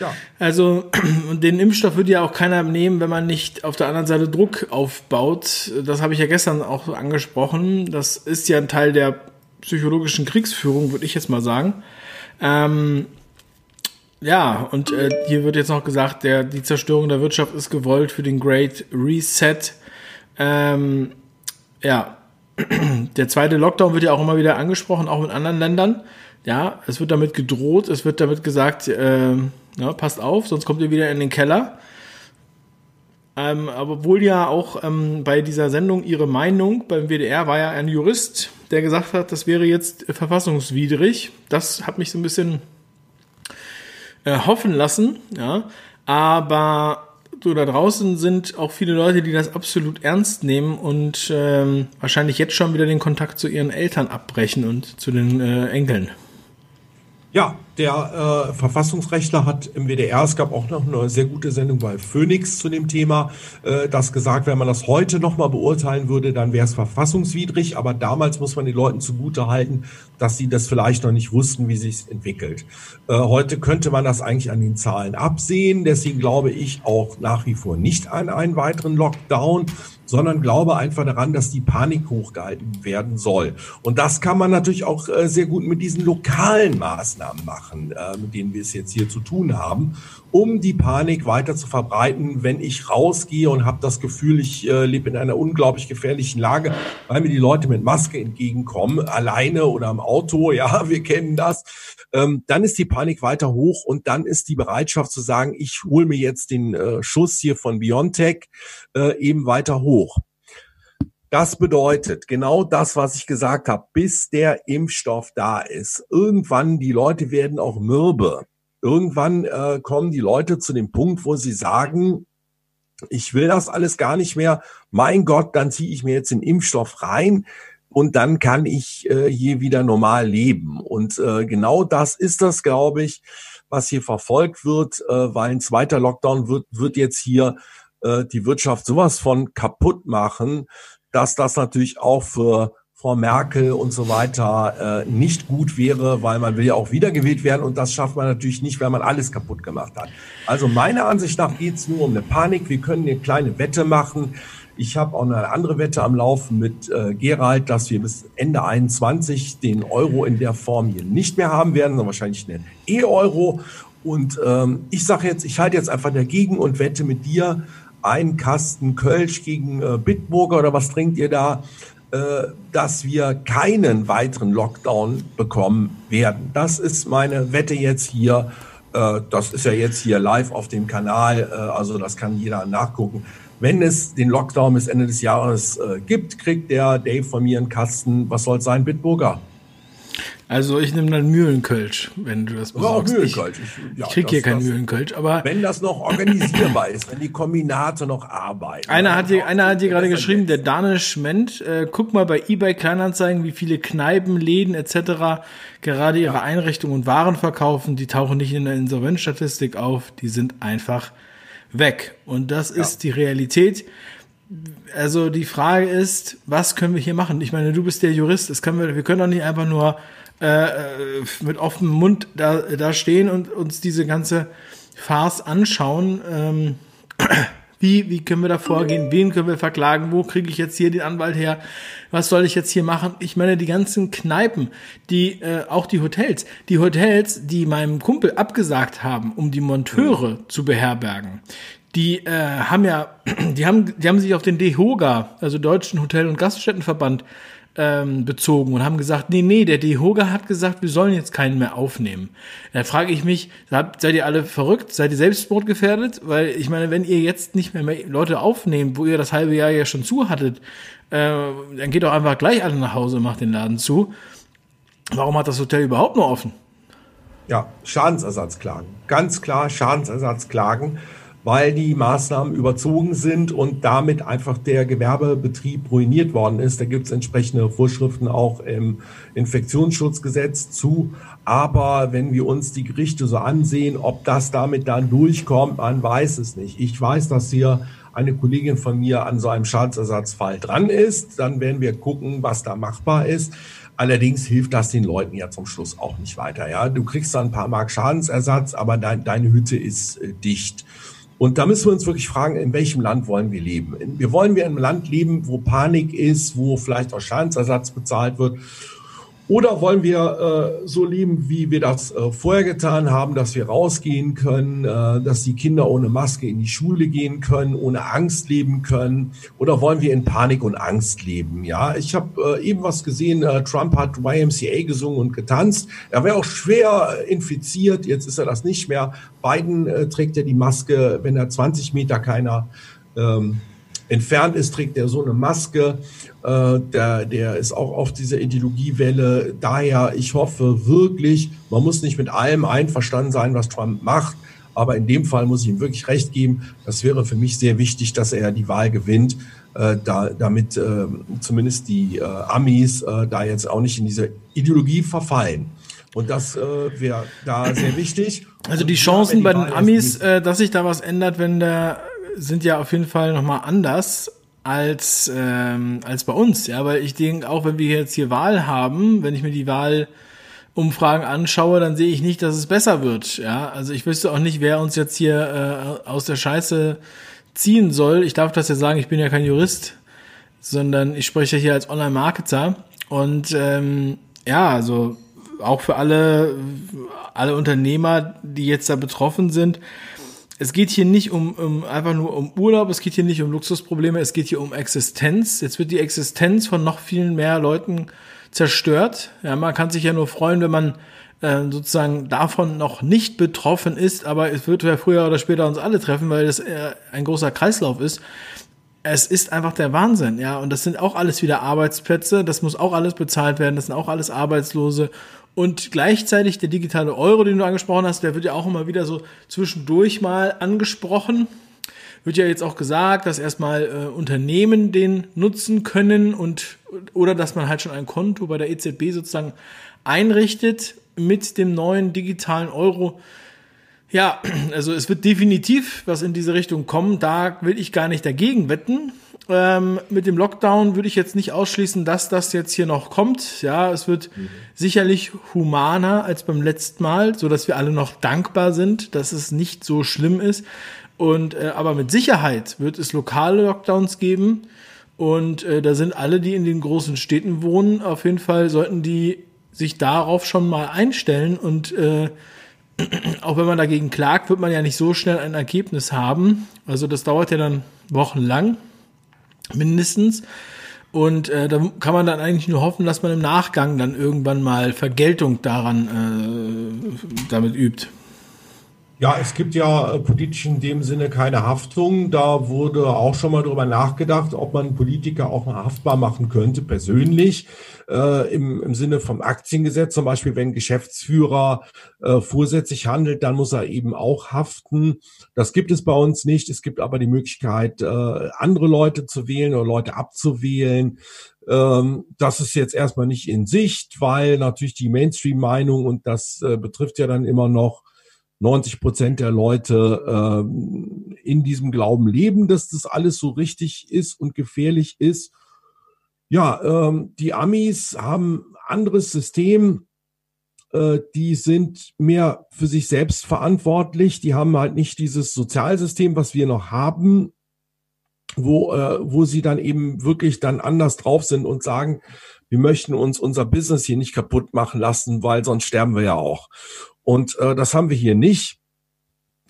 Ja. Also den Impfstoff würde ja auch keiner nehmen, wenn man nicht auf der anderen Seite Druck aufbaut. Das habe ich ja gestern auch angesprochen. Das ist ja ein Teil der psychologischen Kriegsführung, würde ich jetzt mal sagen. Ähm, ja, und äh, hier wird jetzt noch gesagt, der, die Zerstörung der Wirtschaft ist gewollt für den Great Reset. Ähm, ja, der zweite Lockdown wird ja auch immer wieder angesprochen, auch in anderen Ländern. Ja, es wird damit gedroht, es wird damit gesagt, äh, ja, passt auf, sonst kommt ihr wieder in den Keller. Ähm, obwohl ja auch ähm, bei dieser Sendung ihre Meinung beim WDR war ja ein Jurist, der gesagt hat, das wäre jetzt verfassungswidrig. Das hat mich so ein bisschen äh, hoffen lassen, ja. Aber so da draußen sind auch viele Leute, die das absolut ernst nehmen und ähm, wahrscheinlich jetzt schon wieder den Kontakt zu ihren Eltern abbrechen und zu den äh, Enkeln. Ja, der äh, Verfassungsrechtler hat im WDR, es gab auch noch eine sehr gute Sendung bei Phoenix zu dem Thema, äh, das gesagt, wenn man das heute nochmal beurteilen würde, dann wäre es verfassungswidrig. Aber damals muss man den Leuten zugute halten, dass sie das vielleicht noch nicht wussten, wie sich entwickelt. Äh, heute könnte man das eigentlich an den Zahlen absehen. Deswegen glaube ich auch nach wie vor nicht an einen weiteren Lockdown sondern glaube einfach daran, dass die Panik hochgehalten werden soll. Und das kann man natürlich auch äh, sehr gut mit diesen lokalen Maßnahmen machen, äh, mit denen wir es jetzt hier zu tun haben, um die Panik weiter zu verbreiten, wenn ich rausgehe und habe das Gefühl, ich äh, lebe in einer unglaublich gefährlichen Lage, weil mir die Leute mit Maske entgegenkommen, alleine oder im Auto, ja, wir kennen das. Ähm, dann ist die Panik weiter hoch und dann ist die Bereitschaft zu sagen, ich hole mir jetzt den äh, Schuss hier von Biontech äh, eben weiter hoch. Das bedeutet genau das, was ich gesagt habe, bis der Impfstoff da ist. Irgendwann, die Leute werden auch mürbe. Irgendwann äh, kommen die Leute zu dem Punkt, wo sie sagen, ich will das alles gar nicht mehr. Mein Gott, dann ziehe ich mir jetzt den Impfstoff rein und dann kann ich äh, hier wieder normal leben. Und äh, genau das ist das, glaube ich, was hier verfolgt wird, äh, weil ein zweiter Lockdown wird, wird jetzt hier äh, die Wirtschaft sowas von kaputt machen, dass das natürlich auch für Frau Merkel und so weiter äh, nicht gut wäre, weil man will ja auch wiedergewählt werden und das schafft man natürlich nicht, wenn man alles kaputt gemacht hat. Also meiner Ansicht nach geht es nur um eine Panik. Wir können eine kleine Wette machen. Ich habe auch eine andere Wette am Laufen mit äh, Gerald, dass wir bis Ende 21 den Euro in der Form hier nicht mehr haben werden, sondern wahrscheinlich eine E-Euro. Und ähm, ich sage jetzt, ich halte jetzt einfach dagegen und wette mit dir einen Kasten Kölsch gegen äh, Bitburger oder was trinkt ihr da? Äh, dass wir keinen weiteren Lockdown bekommen werden. Das ist meine Wette jetzt hier. Äh, das ist ja jetzt hier live auf dem Kanal, äh, also das kann jeder nachgucken. Wenn es den Lockdown bis Ende des Jahres gibt, kriegt der Dave von mir einen Kasten, was soll sein, Bitburger? Also ich nehme dann Mühlenkölsch, wenn du das besorgst. Ja, Mühlenkölsch. Ich, ja, ich krieg hier keinen Mühlenkölsch, aber... Wenn das noch organisierbar ist, wenn die Kombinate noch arbeiten. Einer hat hier, einer hat hier gerade geschrieben, der Danish Ment, äh, guck mal bei eBay Kleinanzeigen, wie viele Kneipen, Läden etc. gerade ihre Einrichtungen und Waren verkaufen. Die tauchen nicht in der Insolvenzstatistik auf, die sind einfach weg. Und das ja. ist die Realität also die Frage ist, was können wir hier machen? Ich meine, du bist der Jurist, das können wir, wir können doch nicht einfach nur äh, mit offenem Mund da, da stehen und uns diese ganze Farce anschauen. Ähm, wie, wie können wir da vorgehen? Wen können wir verklagen? Wo kriege ich jetzt hier den Anwalt her? Was soll ich jetzt hier machen? Ich meine, die ganzen Kneipen, die, äh, auch die Hotels, die Hotels, die meinem Kumpel abgesagt haben, um die Monteure mhm. zu beherbergen, die äh, haben ja, die haben, die haben sich auf den DEHOGA, also Deutschen Hotel- und Gaststättenverband, ähm, bezogen und haben gesagt, nee, nee, der DEHOGA hat gesagt, wir sollen jetzt keinen mehr aufnehmen. Da frage ich mich, seid ihr alle verrückt? Seid ihr selbstmordgefährdet? Weil ich meine, wenn ihr jetzt nicht mehr, mehr Leute aufnehmt, wo ihr das halbe Jahr ja schon zu hattet, äh, dann geht doch einfach gleich alle nach Hause und macht den Laden zu. Warum hat das Hotel überhaupt noch offen? Ja, Schadensersatzklagen. Ganz klar Schadensersatzklagen weil die Maßnahmen überzogen sind und damit einfach der Gewerbebetrieb ruiniert worden ist. Da gibt es entsprechende Vorschriften auch im Infektionsschutzgesetz zu. Aber wenn wir uns die Gerichte so ansehen, ob das damit dann durchkommt, man weiß es nicht. Ich weiß, dass hier eine Kollegin von mir an so einem Schadensersatzfall dran ist. Dann werden wir gucken, was da machbar ist. Allerdings hilft das den Leuten ja zum Schluss auch nicht weiter. Ja, du kriegst dann ein paar Mark Schadensersatz, aber dein, deine Hütte ist äh, dicht. Und da müssen wir uns wirklich fragen, in welchem Land wollen wir leben? Wir wollen wir in einem Land leben, wo Panik ist, wo vielleicht auch Schadensersatz bezahlt wird oder wollen wir äh, so leben, wie wir das äh, vorher getan haben, dass wir rausgehen können, äh, dass die Kinder ohne Maske in die Schule gehen können, ohne Angst leben können? Oder wollen wir in Panik und Angst leben? Ja, ich habe äh, eben was gesehen. Äh, Trump hat YMCA gesungen und getanzt. Er wäre auch schwer äh, infiziert. Jetzt ist er das nicht mehr. Biden äh, trägt ja die Maske, wenn er 20 Meter keiner ähm, entfernt ist, trägt er so eine Maske. Äh, der, der ist auch auf dieser Ideologiewelle. Daher, ich hoffe wirklich, man muss nicht mit allem einverstanden sein, was Trump macht. Aber in dem Fall muss ich ihm wirklich recht geben. Das wäre für mich sehr wichtig, dass er die Wahl gewinnt, äh, da, damit äh, zumindest die äh, Amis äh, da jetzt auch nicht in diese Ideologie verfallen. Und das äh, wäre da sehr wichtig. Also die Chancen bei den Amis, äh, dass sich da was ändert, wenn der sind ja auf jeden Fall nochmal anders als, ähm, als bei uns. Ja, weil ich denke, auch wenn wir jetzt hier Wahl haben, wenn ich mir die Wahlumfragen anschaue, dann sehe ich nicht, dass es besser wird. Ja, also ich wüsste auch nicht, wer uns jetzt hier äh, aus der Scheiße ziehen soll. Ich darf das ja sagen, ich bin ja kein Jurist, sondern ich spreche hier als Online-Marketer. Und ähm, ja, also auch für alle, alle Unternehmer, die jetzt da betroffen sind, es geht hier nicht um, um einfach nur um Urlaub, es geht hier nicht um Luxusprobleme, es geht hier um Existenz. Jetzt wird die Existenz von noch vielen mehr Leuten zerstört. Ja, man kann sich ja nur freuen, wenn man äh, sozusagen davon noch nicht betroffen ist, aber es wird ja früher oder später uns alle treffen, weil das äh, ein großer Kreislauf ist. Es ist einfach der Wahnsinn, ja, und das sind auch alles wieder Arbeitsplätze, das muss auch alles bezahlt werden, das sind auch alles Arbeitslose und gleichzeitig der digitale Euro, den du angesprochen hast, der wird ja auch immer wieder so zwischendurch mal angesprochen. Wird ja jetzt auch gesagt, dass erstmal äh, Unternehmen den nutzen können und oder dass man halt schon ein Konto bei der EZB sozusagen einrichtet mit dem neuen digitalen Euro. Ja, also es wird definitiv was in diese Richtung kommen. Da will ich gar nicht dagegen wetten. Ähm, mit dem Lockdown würde ich jetzt nicht ausschließen, dass das jetzt hier noch kommt. Ja, es wird mhm. sicherlich humaner als beim letzten Mal, so dass wir alle noch dankbar sind, dass es nicht so schlimm ist. Und äh, aber mit Sicherheit wird es lokale Lockdowns geben. Und äh, da sind alle, die in den großen Städten wohnen, auf jeden Fall sollten die sich darauf schon mal einstellen. Und äh, auch wenn man dagegen klagt, wird man ja nicht so schnell ein Ergebnis haben. Also das dauert ja dann wochenlang mindestens. Und äh, da kann man dann eigentlich nur hoffen, dass man im Nachgang dann irgendwann mal Vergeltung daran äh, damit übt. Ja, es gibt ja äh, politisch in dem Sinne keine Haftung. Da wurde auch schon mal drüber nachgedacht, ob man Politiker auch mal haftbar machen könnte, persönlich, äh, im, im Sinne vom Aktiengesetz. Zum Beispiel, wenn Geschäftsführer äh, vorsätzlich handelt, dann muss er eben auch haften. Das gibt es bei uns nicht. Es gibt aber die Möglichkeit, äh, andere Leute zu wählen oder Leute abzuwählen. Ähm, das ist jetzt erstmal nicht in Sicht, weil natürlich die Mainstream-Meinung, und das äh, betrifft ja dann immer noch 90 Prozent der Leute äh, in diesem Glauben leben, dass das alles so richtig ist und gefährlich ist. Ja, ähm, die Amis haben anderes System. Äh, die sind mehr für sich selbst verantwortlich. Die haben halt nicht dieses Sozialsystem, was wir noch haben, wo, äh, wo sie dann eben wirklich dann anders drauf sind und sagen, wir möchten uns unser Business hier nicht kaputt machen lassen, weil sonst sterben wir ja auch. Und äh, das haben wir hier nicht.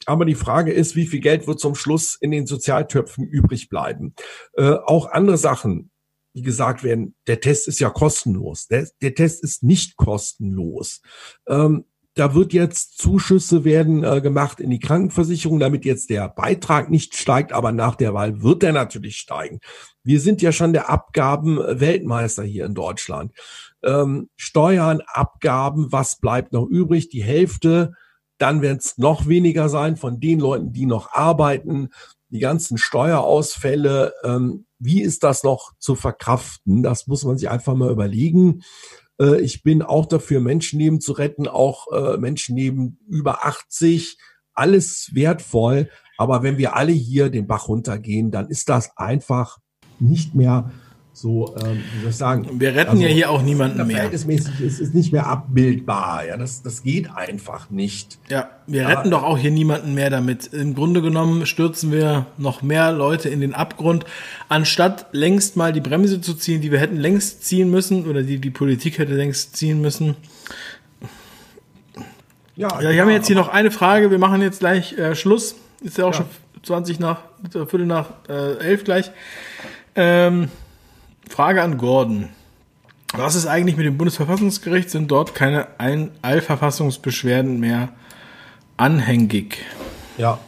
Aber die Frage ist, wie viel Geld wird zum Schluss in den Sozialtöpfen übrig bleiben? Äh, auch andere Sachen, die gesagt werden, der Test ist ja kostenlos. Der, der Test ist nicht kostenlos. Ähm, da wird jetzt Zuschüsse werden äh, gemacht in die Krankenversicherung, damit jetzt der Beitrag nicht steigt, aber nach der Wahl wird er natürlich steigen. Wir sind ja schon der Abgaben-Weltmeister hier in Deutschland ähm, Steuern, Abgaben, was bleibt noch übrig? Die Hälfte. Dann werden es noch weniger sein von den Leuten, die noch arbeiten. Die ganzen Steuerausfälle, ähm, wie ist das noch zu verkraften? Das muss man sich einfach mal überlegen. Äh, ich bin auch dafür, Menschenleben zu retten, auch äh, Menschenleben über 80. Alles wertvoll. Aber wenn wir alle hier den Bach runtergehen, dann ist das einfach nicht mehr so, ähm, wie soll ich sagen? Wir retten also, ja hier auch niemanden mehr. Verhältnismäßig ist, ist nicht mehr abbildbar. Ja, das, das geht einfach nicht. Ja, wir ja. retten doch auch hier niemanden mehr damit. Im Grunde genommen stürzen wir noch mehr Leute in den Abgrund, anstatt längst mal die Bremse zu ziehen, die wir hätten längst ziehen müssen oder die die Politik hätte längst ziehen müssen. Ja, ja, wir haben jetzt hier noch eine Frage. Wir machen jetzt gleich äh, Schluss. Ist ja auch ja. schon 20 nach, Viertel nach äh, elf gleich. Ähm, Frage an Gordon. Was ist eigentlich mit dem Bundesverfassungsgericht? Sind dort keine Allverfassungsbeschwerden mehr anhängig? Ja,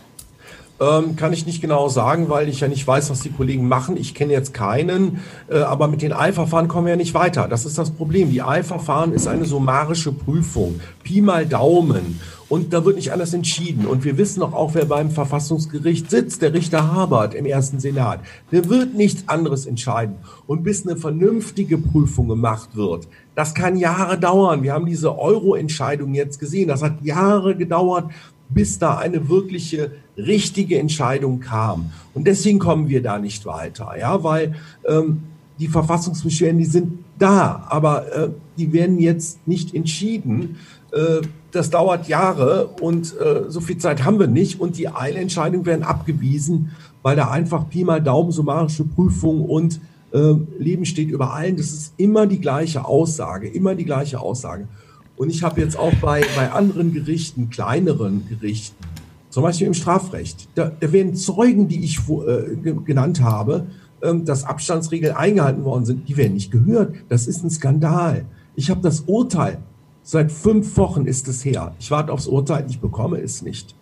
ähm, kann ich nicht genau sagen, weil ich ja nicht weiß, was die Kollegen machen. Ich kenne jetzt keinen, äh, aber mit den Eilverfahren kommen wir ja nicht weiter. Das ist das Problem. Die Eilverfahren ist eine summarische Prüfung. Pi mal Daumen. Und da wird nicht anders entschieden. Und wir wissen auch, auch wer beim Verfassungsgericht sitzt, der Richter Habert im ersten Senat. Der wird nichts anderes entscheiden. Und bis eine vernünftige Prüfung gemacht wird, das kann Jahre dauern. Wir haben diese Euro-Entscheidung jetzt gesehen. Das hat Jahre gedauert, bis da eine wirkliche richtige Entscheidung kam. Und deswegen kommen wir da nicht weiter, ja, weil ähm, die Verfassungsbeschwerden, die sind da, aber äh, die werden jetzt nicht entschieden. Äh, das dauert Jahre und äh, so viel Zeit haben wir nicht. Und die Eilentscheidungen werden abgewiesen, weil da einfach Pi mal Daumen, summarische Prüfung und äh, Leben steht über allen. Das ist immer die gleiche Aussage, immer die gleiche Aussage. Und ich habe jetzt auch bei, bei anderen Gerichten, kleineren Gerichten, zum Beispiel im Strafrecht, da, da werden Zeugen, die ich äh, genannt habe, ähm, dass Abstandsregeln eingehalten worden sind, die werden nicht gehört. Das ist ein Skandal. Ich habe das Urteil Seit fünf Wochen ist es her. Ich warte aufs Urteil, ich bekomme es nicht.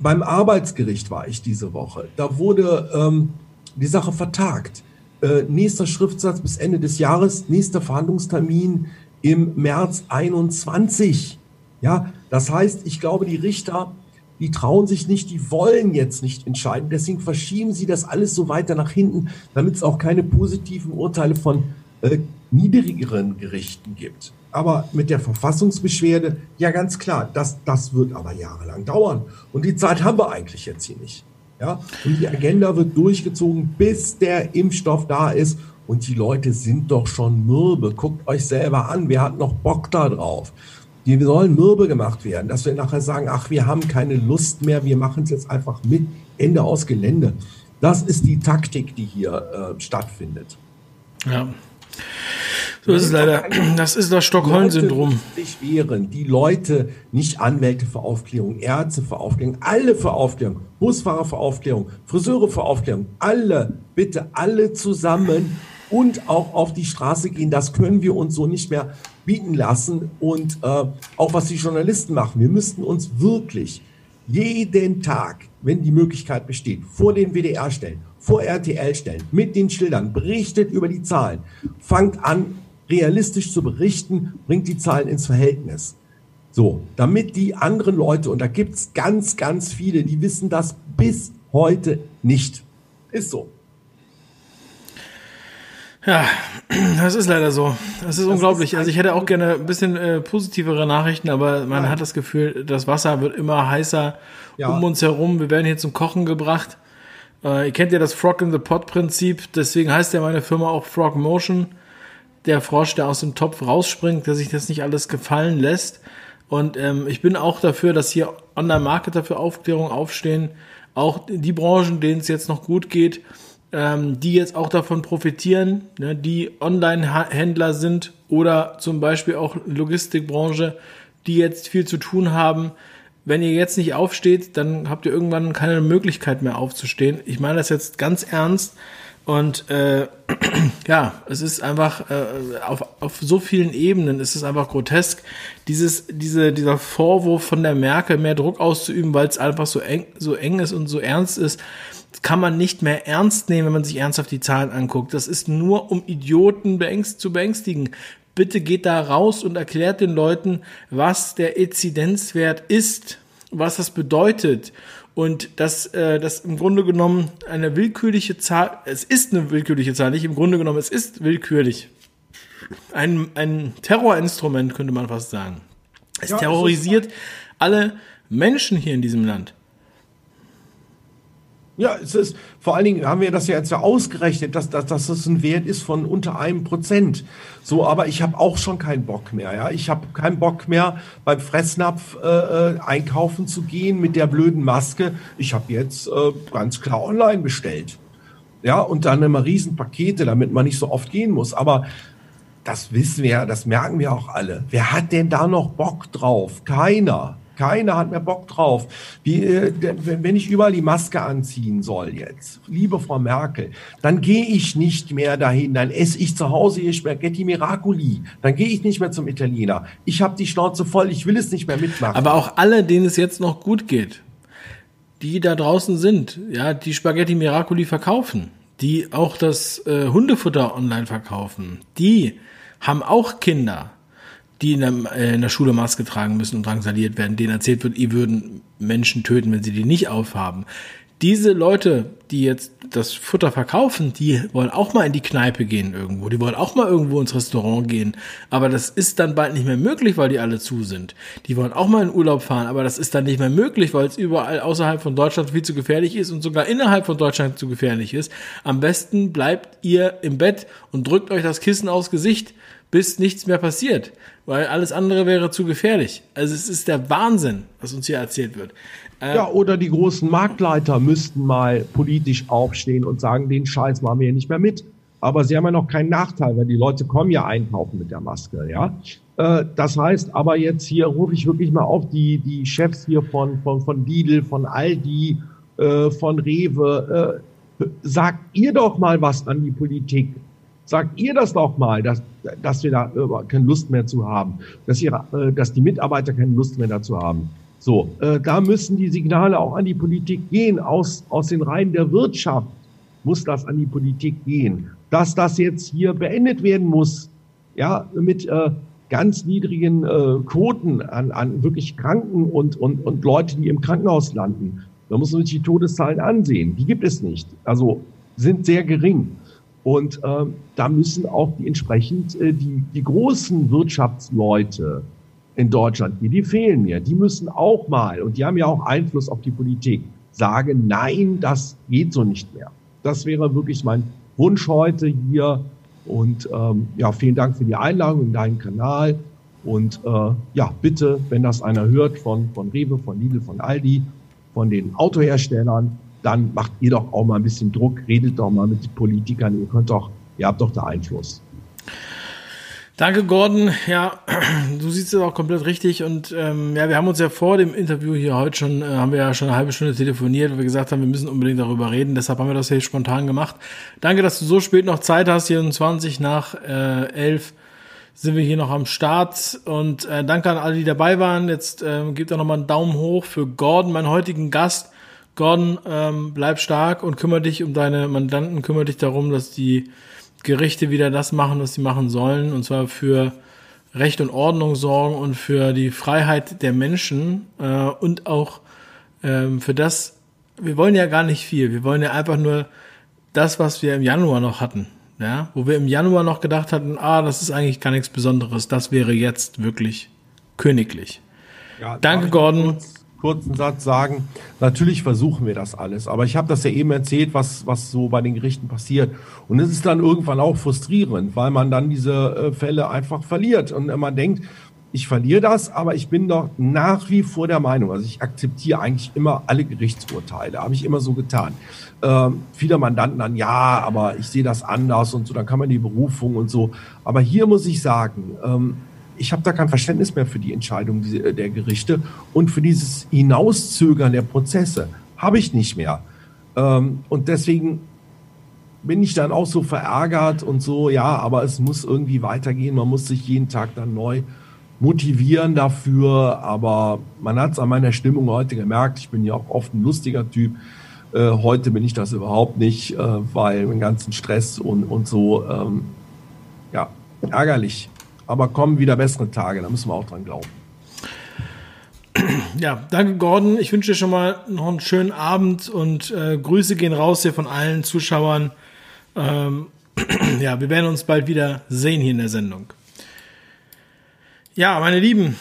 Beim Arbeitsgericht war ich diese Woche. Da wurde ähm, die Sache vertagt. Äh, nächster Schriftsatz bis Ende des Jahres, nächster Verhandlungstermin im März 21. Ja, das heißt, ich glaube, die Richter, die trauen sich nicht, die wollen jetzt nicht entscheiden. Deswegen verschieben sie das alles so weiter nach hinten, damit es auch keine positiven Urteile von äh, niedrigeren Gerichten gibt. Aber mit der Verfassungsbeschwerde, ja ganz klar, das, das wird aber jahrelang dauern. Und die Zeit haben wir eigentlich jetzt hier nicht. Ja? Und die Agenda wird durchgezogen, bis der Impfstoff da ist. Und die Leute sind doch schon mürbe. Guckt euch selber an, wer hat noch Bock da drauf? Die sollen mürbe gemacht werden, dass wir nachher sagen, ach, wir haben keine Lust mehr, wir machen es jetzt einfach mit, Ende aus Gelände. Das ist die Taktik, die hier äh, stattfindet. Ja. So ist es leider. Das ist das Stockholm-Syndrom. Sich wehren, die Leute, nicht Anwälte für Aufklärung, Ärzte für Aufklärung, alle für Aufklärung, Busfahrer für Aufklärung, Friseure für Aufklärung, alle, bitte alle zusammen und auch auf die Straße gehen. Das können wir uns so nicht mehr bieten lassen. Und äh, auch was die Journalisten machen, wir müssten uns wirklich jeden Tag, wenn die Möglichkeit besteht, vor den WDR stellen, vor RTL stellen, mit den Schildern, berichtet über die Zahlen, fangt an, realistisch zu berichten, bringt die Zahlen ins Verhältnis. So, damit die anderen Leute, und da gibt es ganz, ganz viele, die wissen das bis heute nicht. Ist so. Ja, das ist leider so. Das ist das unglaublich. Ist also ich hätte auch gerne ein bisschen äh, positivere Nachrichten, aber man Nein. hat das Gefühl, das Wasser wird immer heißer ja. um uns herum. Wir werden hier zum Kochen gebracht. Äh, ihr kennt ja das Frog in the Pot Prinzip, deswegen heißt ja meine Firma auch Frog Motion der Frosch, der aus dem Topf rausspringt, der sich das nicht alles gefallen lässt. Und ähm, ich bin auch dafür, dass hier Online-Marketer für Aufklärung aufstehen. Auch die Branchen, denen es jetzt noch gut geht, ähm, die jetzt auch davon profitieren, ne, die Online-Händler sind oder zum Beispiel auch Logistikbranche, die jetzt viel zu tun haben. Wenn ihr jetzt nicht aufsteht, dann habt ihr irgendwann keine Möglichkeit mehr aufzustehen. Ich meine das jetzt ganz ernst. Und äh, ja, es ist einfach äh, auf, auf so vielen Ebenen ist es einfach grotesk, dieses, diese, dieser Vorwurf von der Merkel mehr Druck auszuüben, weil es einfach so eng, so eng ist und so ernst ist, kann man nicht mehr ernst nehmen, wenn man sich ernsthaft die Zahlen anguckt. Das ist nur, um Idioten beängst, zu beängstigen. Bitte geht da raus und erklärt den Leuten, was der Inzidenzwert ist, was das bedeutet und dass äh, das im Grunde genommen eine willkürliche Zahl, es ist eine willkürliche Zahl, nicht im Grunde genommen, es ist willkürlich. Ein, ein Terrorinstrument könnte man fast sagen. Es ja, terrorisiert alle Menschen hier in diesem Land. Ja, es ist, vor allen Dingen haben wir das ja jetzt ja ausgerechnet, dass, dass, dass das ein Wert ist von unter einem Prozent. So, aber ich habe auch schon keinen Bock mehr. Ja, ich habe keinen Bock mehr beim Fressnapf äh, äh, einkaufen zu gehen mit der blöden Maske. Ich habe jetzt äh, ganz klar online bestellt. Ja, und dann immer Riesenpakete, damit man nicht so oft gehen muss. Aber das wissen wir, das merken wir auch alle. Wer hat denn da noch Bock drauf? Keiner. Keiner hat mehr Bock drauf. Wie, äh, wenn ich überall die Maske anziehen soll jetzt, liebe Frau Merkel, dann gehe ich nicht mehr dahin. Dann esse ich zu Hause hier Spaghetti Miracoli. Dann gehe ich nicht mehr zum Italiener. Ich habe die Schnauze voll. Ich will es nicht mehr mitmachen. Aber auch alle, denen es jetzt noch gut geht, die da draußen sind, ja, die Spaghetti Miracoli verkaufen, die auch das äh, Hundefutter online verkaufen, die haben auch Kinder die in der, äh, in der Schule Maske tragen müssen und drangsaliert werden, denen erzählt wird, ihr würden Menschen töten, wenn sie die nicht aufhaben. Diese Leute, die jetzt das Futter verkaufen, die wollen auch mal in die Kneipe gehen irgendwo, die wollen auch mal irgendwo ins Restaurant gehen, aber das ist dann bald nicht mehr möglich, weil die alle zu sind. Die wollen auch mal in Urlaub fahren, aber das ist dann nicht mehr möglich, weil es überall außerhalb von Deutschland viel zu gefährlich ist und sogar innerhalb von Deutschland zu gefährlich ist. Am besten bleibt ihr im Bett und drückt euch das Kissen aufs Gesicht, bis nichts mehr passiert, weil alles andere wäre zu gefährlich. Also es ist der Wahnsinn, was uns hier erzählt wird. Äh, ja, oder die großen Marktleiter müssten mal politisch aufstehen und sagen, den Scheiß machen wir hier nicht mehr mit. Aber sie haben ja noch keinen Nachteil, weil die Leute kommen ja einkaufen mit der Maske, ja. Äh, das heißt, aber jetzt hier rufe ich wirklich mal auf die, die Chefs hier von, von, von Lidl, von Aldi, äh, von Rewe, sagt ihr doch mal was an die Politik. Sagt ihr das doch mal, dass, dass wir da keine Lust mehr zu haben, dass, ihre, äh, dass die Mitarbeiter keine Lust mehr dazu haben. So, äh, da müssen die Signale auch an die Politik gehen. Aus, aus den Reihen der Wirtschaft muss das an die Politik gehen. Dass das jetzt hier beendet werden muss, ja, mit äh, ganz niedrigen äh, Quoten an, an wirklich Kranken und, und, und Leute, die im Krankenhaus landen. Da muss man sich die Todeszahlen ansehen. Die gibt es nicht. Also sind sehr gering. Und äh, da müssen auch die entsprechend äh, die, die großen Wirtschaftsleute in Deutschland, die, die fehlen mir, die müssen auch mal, und die haben ja auch Einfluss auf die Politik, sagen, nein, das geht so nicht mehr. Das wäre wirklich mein Wunsch heute hier. Und ähm, ja, vielen Dank für die Einladung in deinen Kanal. Und äh, ja, bitte, wenn das einer hört von, von Rewe, von Lidl, von Aldi, von den Autoherstellern, dann macht ihr doch auch mal ein bisschen Druck, redet doch mal mit den Politikern, ihr könnt doch, ihr habt doch da Einfluss. Danke, Gordon. Ja, du siehst es auch komplett richtig. Und ähm, ja, wir haben uns ja vor dem Interview hier heute schon, äh, haben wir ja schon eine halbe Stunde telefoniert, weil wir gesagt haben, wir müssen unbedingt darüber reden. Deshalb haben wir das hier spontan gemacht. Danke, dass du so spät noch Zeit hast. 24 nach äh, 11 sind wir hier noch am Start. Und äh, danke an alle, die dabei waren. Jetzt äh, gebt doch nochmal einen Daumen hoch für Gordon, meinen heutigen Gast. Gordon, ähm, bleib stark und kümmere dich um deine Mandanten, kümmere dich darum, dass die Gerichte wieder das machen, was sie machen sollen, und zwar für Recht und Ordnung sorgen und für die Freiheit der Menschen äh, und auch ähm, für das, wir wollen ja gar nicht viel, wir wollen ja einfach nur das, was wir im Januar noch hatten. Ja, wo wir im Januar noch gedacht hatten, ah, das ist eigentlich gar nichts Besonderes, das wäre jetzt wirklich königlich. Ja, Danke, Gordon. Kurz kurzen Satz sagen, natürlich versuchen wir das alles, aber ich habe das ja eben erzählt, was, was so bei den Gerichten passiert. Und es ist dann irgendwann auch frustrierend, weil man dann diese äh, Fälle einfach verliert und man denkt, ich verliere das, aber ich bin doch nach wie vor der Meinung, also ich akzeptiere eigentlich immer alle Gerichtsurteile, habe ich immer so getan. Ähm, viele Mandanten dann, ja, aber ich sehe das anders und so, dann kann man die Berufung und so. Aber hier muss ich sagen, ähm, ich habe da kein Verständnis mehr für die Entscheidung äh, der Gerichte und für dieses Hinauszögern der Prozesse habe ich nicht mehr. Ähm, und deswegen bin ich dann auch so verärgert und so, ja, aber es muss irgendwie weitergehen. Man muss sich jeden Tag dann neu motivieren dafür. Aber man hat es an meiner Stimmung heute gemerkt. Ich bin ja auch oft ein lustiger Typ. Äh, heute bin ich das überhaupt nicht, äh, weil den ganzen Stress und, und so, ähm, ja, ärgerlich. Aber kommen wieder bessere Tage, da müssen wir auch dran glauben. Ja, danke Gordon. Ich wünsche dir schon mal noch einen schönen Abend und äh, Grüße gehen raus hier von allen Zuschauern. Ähm, ja, wir werden uns bald wieder sehen hier in der Sendung. Ja, meine Lieben,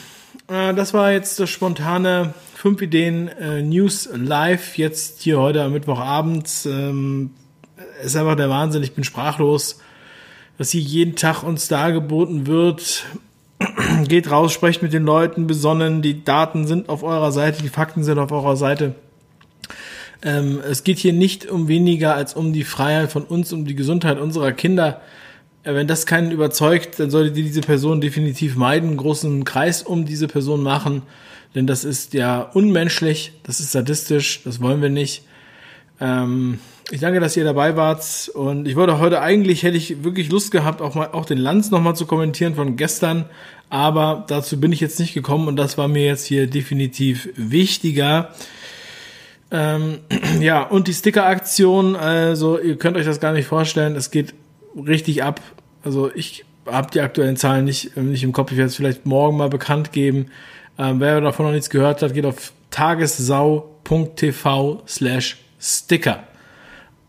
äh, das war jetzt das spontane fünf Ideen äh, News live jetzt hier heute am Mittwochabend. Ähm, ist einfach der Wahnsinn. Ich bin sprachlos, was hier jeden Tag uns dargeboten wird. Geht raus, sprecht mit den Leuten besonnen. Die Daten sind auf eurer Seite, die Fakten sind auf eurer Seite. Ähm, es geht hier nicht um weniger als um die Freiheit von uns, um die Gesundheit unserer Kinder. Äh, wenn das keinen überzeugt, dann solltet ihr diese Person definitiv meiden, einen großen Kreis um diese Person machen, denn das ist ja unmenschlich, das ist sadistisch, das wollen wir nicht. Ähm, ich danke, dass ihr dabei wart und ich wollte heute eigentlich, hätte ich wirklich Lust gehabt, auch mal auch den Lanz nochmal zu kommentieren von gestern, aber dazu bin ich jetzt nicht gekommen und das war mir jetzt hier definitiv wichtiger. Ähm, ja, und die Sticker-Aktion, also ihr könnt euch das gar nicht vorstellen, es geht richtig ab. Also ich habe die aktuellen Zahlen nicht, nicht im Kopf, ich werde es vielleicht morgen mal bekannt geben. Ähm, wer davon noch nichts gehört hat, geht auf tagessau.tv slash Sticker.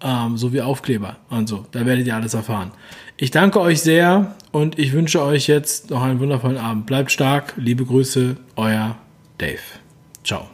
Ähm, so wie Aufkleber und so. Da werdet ihr alles erfahren. Ich danke euch sehr und ich wünsche euch jetzt noch einen wundervollen Abend. Bleibt stark. Liebe Grüße, euer Dave. Ciao.